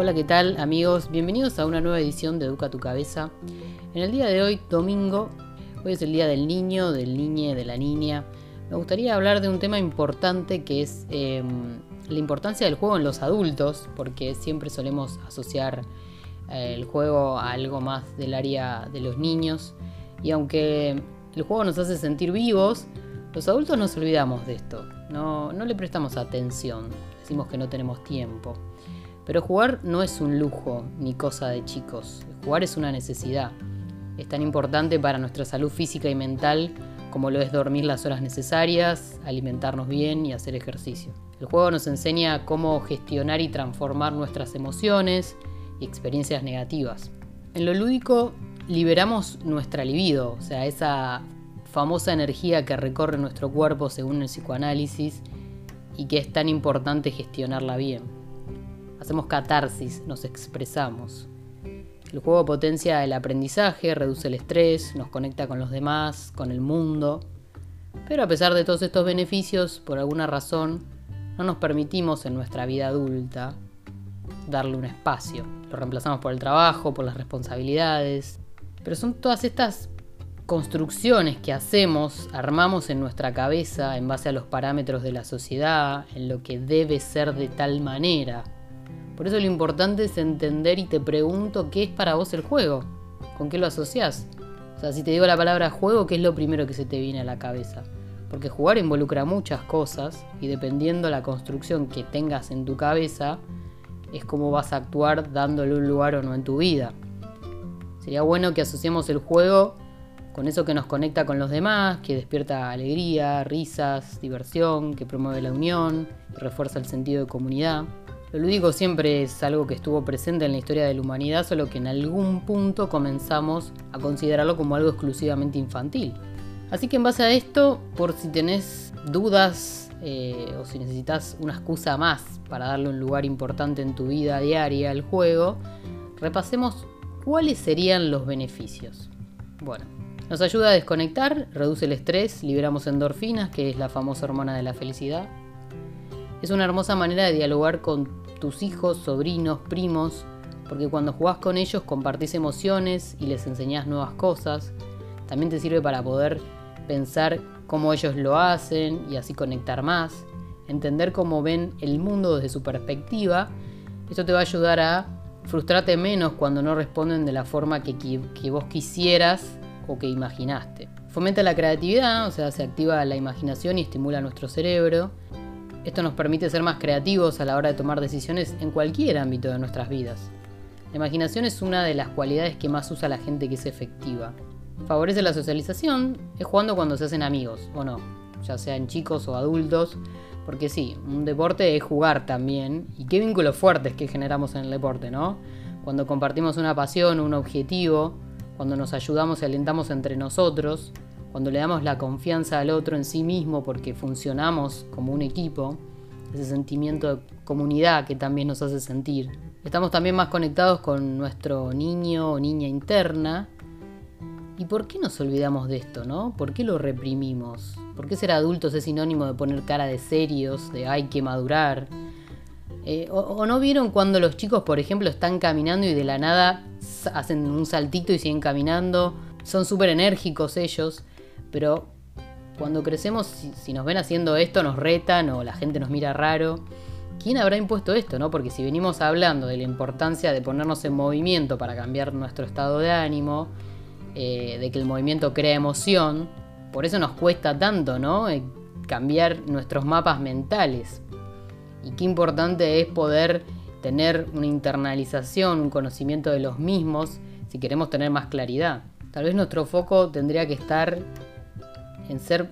Hola, ¿qué tal amigos? Bienvenidos a una nueva edición de Educa tu Cabeza. En el día de hoy, domingo, hoy es el día del niño, del niñe, de la niña. Me gustaría hablar de un tema importante que es em, la importancia del juego en los adultos, porque siempre solemos asociar eh, el juego a algo más del área de los niños. Y aunque el juego nos hace sentir vivos, los adultos nos olvidamos de esto. No, no le prestamos atención. Decimos que no tenemos tiempo. Pero jugar no es un lujo ni cosa de chicos. Jugar es una necesidad. Es tan importante para nuestra salud física y mental como lo es dormir las horas necesarias, alimentarnos bien y hacer ejercicio. El juego nos enseña cómo gestionar y transformar nuestras emociones y experiencias negativas. En lo lúdico liberamos nuestra libido, o sea, esa famosa energía que recorre nuestro cuerpo según el psicoanálisis y que es tan importante gestionarla bien. Hacemos catarsis, nos expresamos. El juego potencia el aprendizaje, reduce el estrés, nos conecta con los demás, con el mundo. Pero a pesar de todos estos beneficios, por alguna razón, no nos permitimos en nuestra vida adulta darle un espacio. Lo reemplazamos por el trabajo, por las responsabilidades. Pero son todas estas construcciones que hacemos, armamos en nuestra cabeza en base a los parámetros de la sociedad, en lo que debe ser de tal manera, por eso lo importante es entender y te pregunto qué es para vos el juego, con qué lo asociás. O sea, si te digo la palabra juego, ¿qué es lo primero que se te viene a la cabeza? Porque jugar involucra muchas cosas y dependiendo la construcción que tengas en tu cabeza, es cómo vas a actuar dándole un lugar o no en tu vida. Sería bueno que asociemos el juego con eso que nos conecta con los demás, que despierta alegría, risas, diversión, que promueve la unión y refuerza el sentido de comunidad. Lo lúdico siempre es algo que estuvo presente en la historia de la humanidad, solo que en algún punto comenzamos a considerarlo como algo exclusivamente infantil. Así que en base a esto, por si tenés dudas eh, o si necesitas una excusa más para darle un lugar importante en tu vida diaria al juego, repasemos cuáles serían los beneficios. Bueno, nos ayuda a desconectar, reduce el estrés, liberamos endorfinas, que es la famosa hormona de la felicidad. Es una hermosa manera de dialogar con tus hijos, sobrinos, primos, porque cuando jugás con ellos compartís emociones y les enseñás nuevas cosas. También te sirve para poder pensar cómo ellos lo hacen y así conectar más, entender cómo ven el mundo desde su perspectiva. Esto te va a ayudar a frustrarte menos cuando no responden de la forma que, que vos quisieras o que imaginaste. Fomenta la creatividad, o sea, se activa la imaginación y estimula nuestro cerebro. Esto nos permite ser más creativos a la hora de tomar decisiones en cualquier ámbito de nuestras vidas. La imaginación es una de las cualidades que más usa la gente que es efectiva. Favorece la socialización, es jugando cuando se hacen amigos, o no, ya sean chicos o adultos, porque sí, un deporte es jugar también, y qué vínculos fuertes que generamos en el deporte, ¿no? Cuando compartimos una pasión, un objetivo, cuando nos ayudamos y alentamos entre nosotros, cuando le damos la confianza al otro en sí mismo porque funcionamos como un equipo, ese sentimiento de comunidad que también nos hace sentir. Estamos también más conectados con nuestro niño o niña interna. ¿Y por qué nos olvidamos de esto, no? ¿Por qué lo reprimimos? ¿Por qué ser adultos es sinónimo de poner cara de serios, de hay que madurar? Eh, o, o, no vieron cuando los chicos, por ejemplo, están caminando y de la nada hacen un saltito y siguen caminando? Son súper enérgicos ellos pero cuando crecemos, si, nos ven haciendo esto, nos retan o la gente nos mira raro. ¿Quién habrá impuesto esto? No? Porque si venimos hablando de la importancia de ponernos en movimiento para cambiar nuestro estado de ánimo, eh, de que el movimiento crea emoción, por eso nos cuesta tanto, ¿no? Eh, cambiar nuestros mapas mentales. Y qué importante es poder tener una internalización, un conocimiento de los mismos, si queremos tener más claridad. Tal vez nuestro foco tendría que estar en ser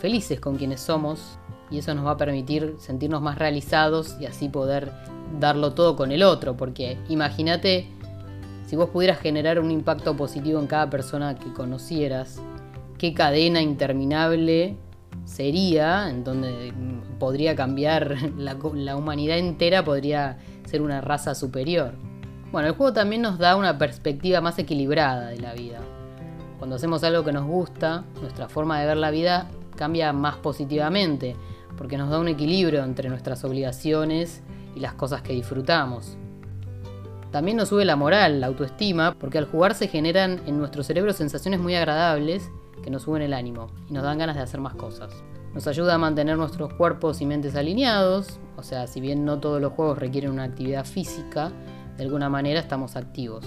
felices con quienes somos y eso nos va a permitir sentirnos más realizados y así poder darlo todo con el otro, porque imagínate si vos pudieras generar un impacto positivo en cada persona que conocieras, qué cadena interminable sería, en donde podría cambiar la, humanidad entera, podría ser una raza superior. Bueno, el juego también nos da una perspectiva más equilibrada de la vida. Cuando hacemos algo que nos gusta, nuestra forma de ver la vida cambia más positivamente, porque nos da un equilibrio entre nuestras obligaciones y las cosas que disfrutamos. También nos sube la moral, la autoestima, porque al jugar se generan en nuestro cerebro sensaciones muy agradables que nos suben el ánimo y nos dan ganas de hacer más cosas. Nos ayuda a mantener nuestros cuerpos y mentes alineados, o sea, si bien no todos los juegos requieren una actividad física, de alguna manera estamos activos.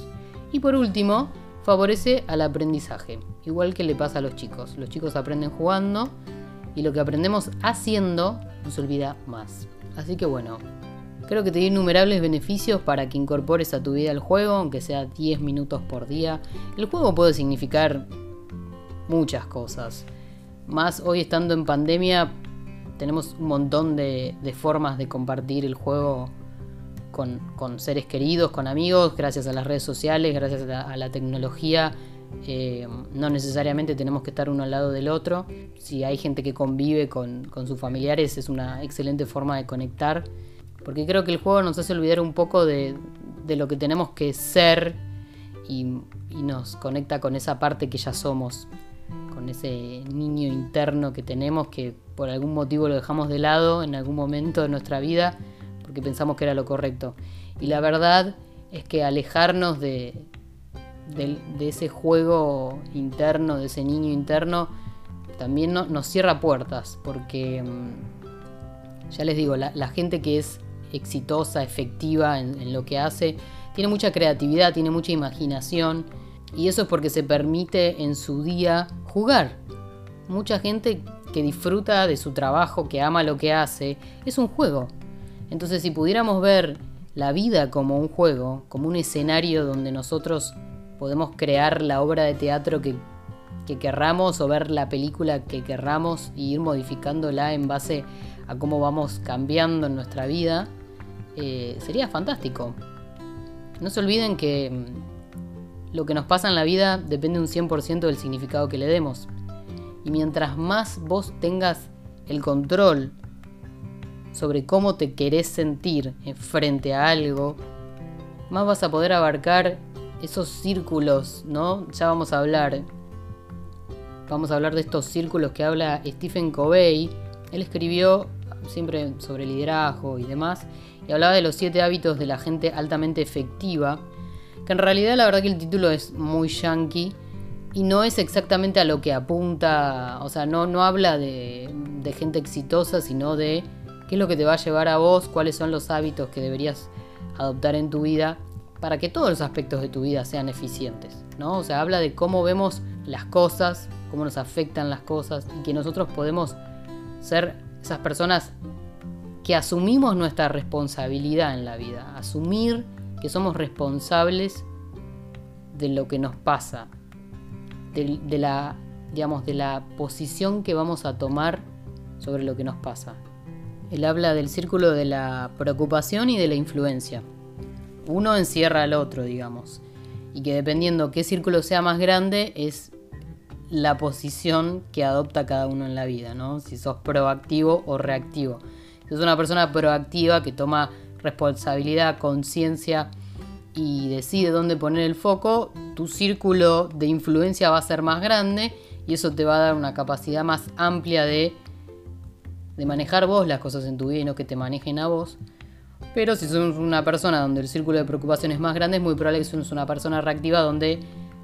Y por último, favorece al aprendizaje, igual que le pasa a los chicos. Los chicos aprenden jugando y lo que aprendemos haciendo no se olvida más. Así que bueno, creo que te da innumerables beneficios para que incorpores a tu vida el juego, aunque sea 10 minutos por día. El juego puede significar muchas cosas. Más hoy estando en pandemia, tenemos un montón de, formas de compartir el juego con, seres queridos, con amigos, gracias a las redes sociales, gracias a la, tecnología. Eh, no necesariamente tenemos que estar uno al lado del otro. Si hay gente que convive con, sus familiares, es una excelente forma de conectar. Porque creo que el juego nos hace olvidar un poco de, lo que tenemos que ser y nos conecta con esa parte que ya somos con ese niño interno que tenemos que por algún motivo lo dejamos de lado en algún momento de nuestra vida porque pensamos que era lo correcto. Y la verdad es que alejarnos de, ese juego interno, de ese niño interno, también nos cierra puertas, porque mm, ya les digo, la, gente que es exitosa, efectiva en, lo que hace, tiene mucha creatividad, tiene mucha imaginación, y eso es porque se permite en su día jugar. Mucha gente que disfruta de su trabajo, que ama lo que hace, es un juego. Entonces si pudiéramos ver la vida como un juego, como un escenario donde nosotros podemos crear la obra de teatro que, querramos o ver la película que querramos y ir modificándola en base a cómo vamos cambiando en nuestra vida, eh, sería fantástico. No se olviden que mm, lo que nos pasa en la vida depende un 100% del significado que le demos. Y mientras más vos tengas el control sobre cómo te querés sentir frente a algo, más vas a poder abarcar esos círculos, ¿no? Ya vamos a hablar. Vamos a hablar de estos círculos que habla Stephen Covey. Él escribió siempre sobre liderazgo y demás, y hablaba de los siete hábitos de la gente altamente efectiva, que en realidad la verdad que el título es muy yankee, y no es exactamente a lo que apunta, o sea, no, no habla de, gente exitosa, sino de qué es lo que te va a llevar a vos, cuáles son los hábitos que deberías adoptar en tu vida para que todos los aspectos de tu vida sean eficientes, ¿no? O sea, habla de cómo vemos las cosas, cómo nos afectan las cosas y que nosotros podemos ser esas personas que asumimos nuestra responsabilidad en la vida, asumir que somos responsables de lo que nos pasa, de, la, digamos, de la posición que vamos a tomar sobre lo que nos pasa. Él habla del círculo de la preocupación y de la influencia. Uno encierra al otro, digamos. Y que dependiendo qué círculo sea más grande, es la posición que adopta cada uno en la vida, ¿no? Si sos proactivo o reactivo. Si sos una persona proactiva que toma responsabilidad, conciencia y decide dónde poner el foco, tu círculo de influencia va a ser más grande y eso te va a dar una capacidad más amplia de, de manejar vos las cosas en tu vida y no que te manejen a vos. Pero si sos una persona donde el círculo de preocupación es más grande, es muy probable que sos una persona reactiva donde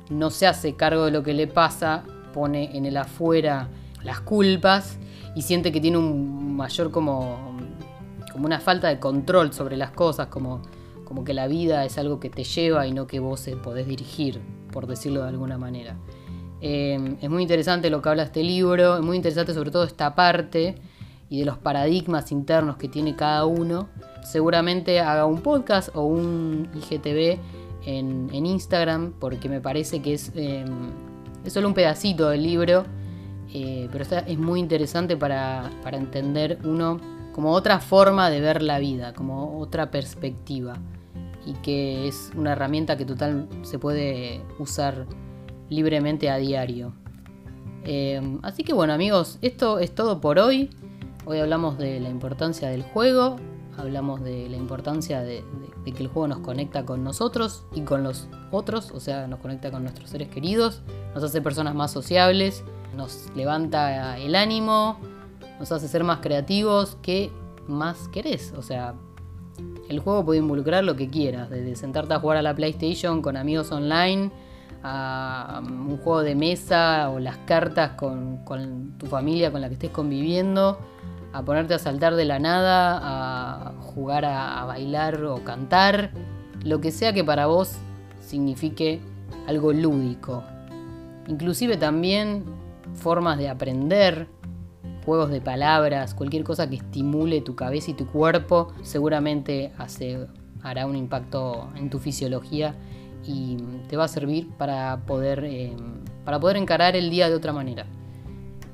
no se hace cargo de lo que le pasa, pone en el afuera las culpas y siente que tiene un mayor como, como una falta de control sobre las cosas, como como que la vida es algo que te lleva y no que vos eh, podés dirigir, por decirlo de alguna manera. Eh, es muy interesante lo que habla este libro, es muy interesante sobre todo esta parte y de los paradigmas internos que tiene cada uno. Seguramente haga un podcast o un IGTV en, Instagram porque me parece que es, eh, es solo un pedacito del libro, pero es muy interesante para, para entender uno como otra forma de ver la vida, como otra perspectiva y que es una herramienta que total se puede usar libremente a diario. Eh, así que bueno amigos, esto es todo por hoy. Hoy hablamos de la importancia del juego, hablamos de la importancia de, que el juego nos conecta con nosotros y con los otros, o sea, nos conecta con nuestros seres queridos, nos hace personas más sociables, nos levanta el ánimo, nos hace ser más creativos. ¿Qué más querés? O sea, El juego puede involucrar lo que quieras, desde sentarte a jugar a la PlayStation con amigos online, a un juego de mesa o las cartas con, tu familia con la que estés conviviendo, a ponerte a saltar de la nada, a jugar a, bailar o cantar, lo que sea que para vos signifique algo lúdico. Inclusive también formas de aprender, juegos de palabras, cualquier cosa que estimule tu cabeza y tu cuerpo, seguramente hace, hará un impacto en tu fisiología y te va a servir para poder, eh, para poder encarar el día de otra manera.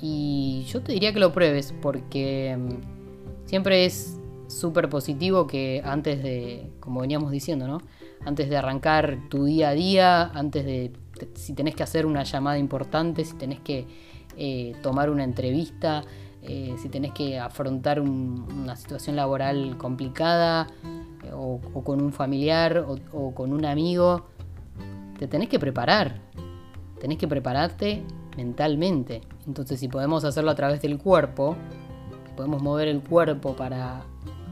Y yo te diría que lo pruebes porque mm, siempre es súper positivo que antes de, como veníamos diciendo, ¿no? Antes de arrancar tu día a día, antes de, si tenés que hacer una llamada importante, si tenés que eh, tomar una entrevista, eh, si tenés que afrontar una situación laboral complicada o, con un familiar o con un amigo, te tenés que preparar. Tenés que prepararte mentalmente. Entonces, si podemos hacerlo a través del cuerpo, podemos mover el cuerpo para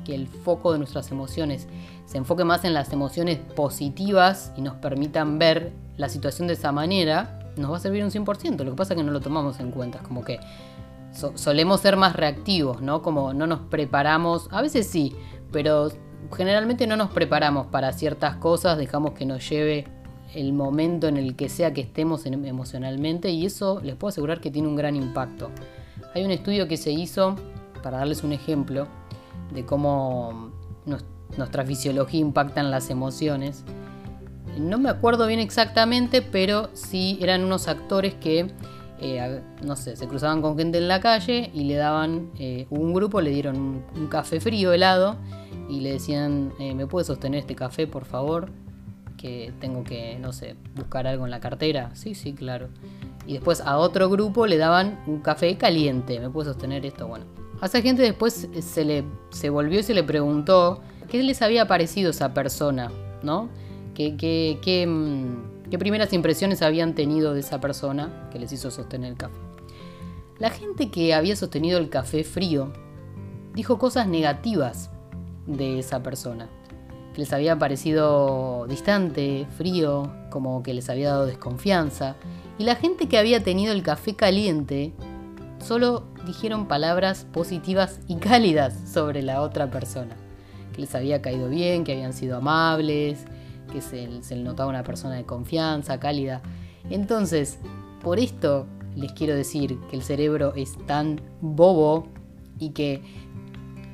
que el foco de nuestras emociones se enfoque más en las emociones positivas y nos permitan ver la situación de esa manera, nos va a servir un 100%. Lo que pasa es que no lo tomamos en cuenta. Es como que solemos ser más reactivos, ¿no? Como no nos preparamos, a veces sí, pero generalmente no nos preparamos para ciertas cosas, dejamos que nos lleve el momento en el que sea que estemos emocionalmente y eso les puedo asegurar que tiene un gran impacto. Hay un estudio que se hizo, para darles un ejemplo, de cómo nuestra fisiología impacta en las emociones. No me acuerdo bien exactamente, pero sí eran unos actores que, eh, no sé, se cruzaban con gente en la calle y le daban, eh, un grupo le dieron un, café frío helado y le decían, eh, ¿me puede sostener este café por favor? Que tengo que, no sé, buscar algo en la cartera. Sí, sí, claro. Y después a otro grupo le daban un café caliente. ¿Me puede sostener esto? Bueno. A esa gente después se le se volvió y se le preguntó qué les había parecido esa persona, ¿no? ¿Qué, qué, qué, mm, qué primeras impresiones habían tenido de esa persona que les hizo sostener el café. La gente que había sostenido el café frío dijo cosas negativas de esa persona les había parecido distante, frío, como que les había dado desconfianza. Y la gente que había tenido el café caliente solo dijeron palabras positivas y cálidas sobre la otra persona. Que les había caído bien, que habían sido amables, que se, se notaba una persona de confianza, cálida. Entonces, por esto les quiero decir que el cerebro es tan bobo y que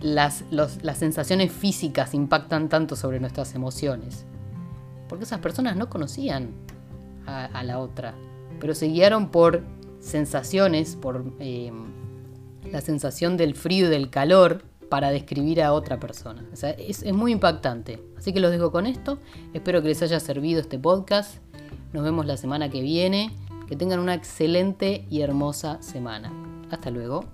las, sensaciones físicas impactan tanto sobre nuestras emociones. Porque esas personas no conocían a, la otra, pero se guiaron por sensaciones, por eh, la sensación del frío y del calor para describir a otra persona. es, es muy impactante. Así que los dejo con esto. Espero que les haya servido este podcast. Nos vemos la semana que viene. Que tengan una excelente y hermosa semana. Hasta luego.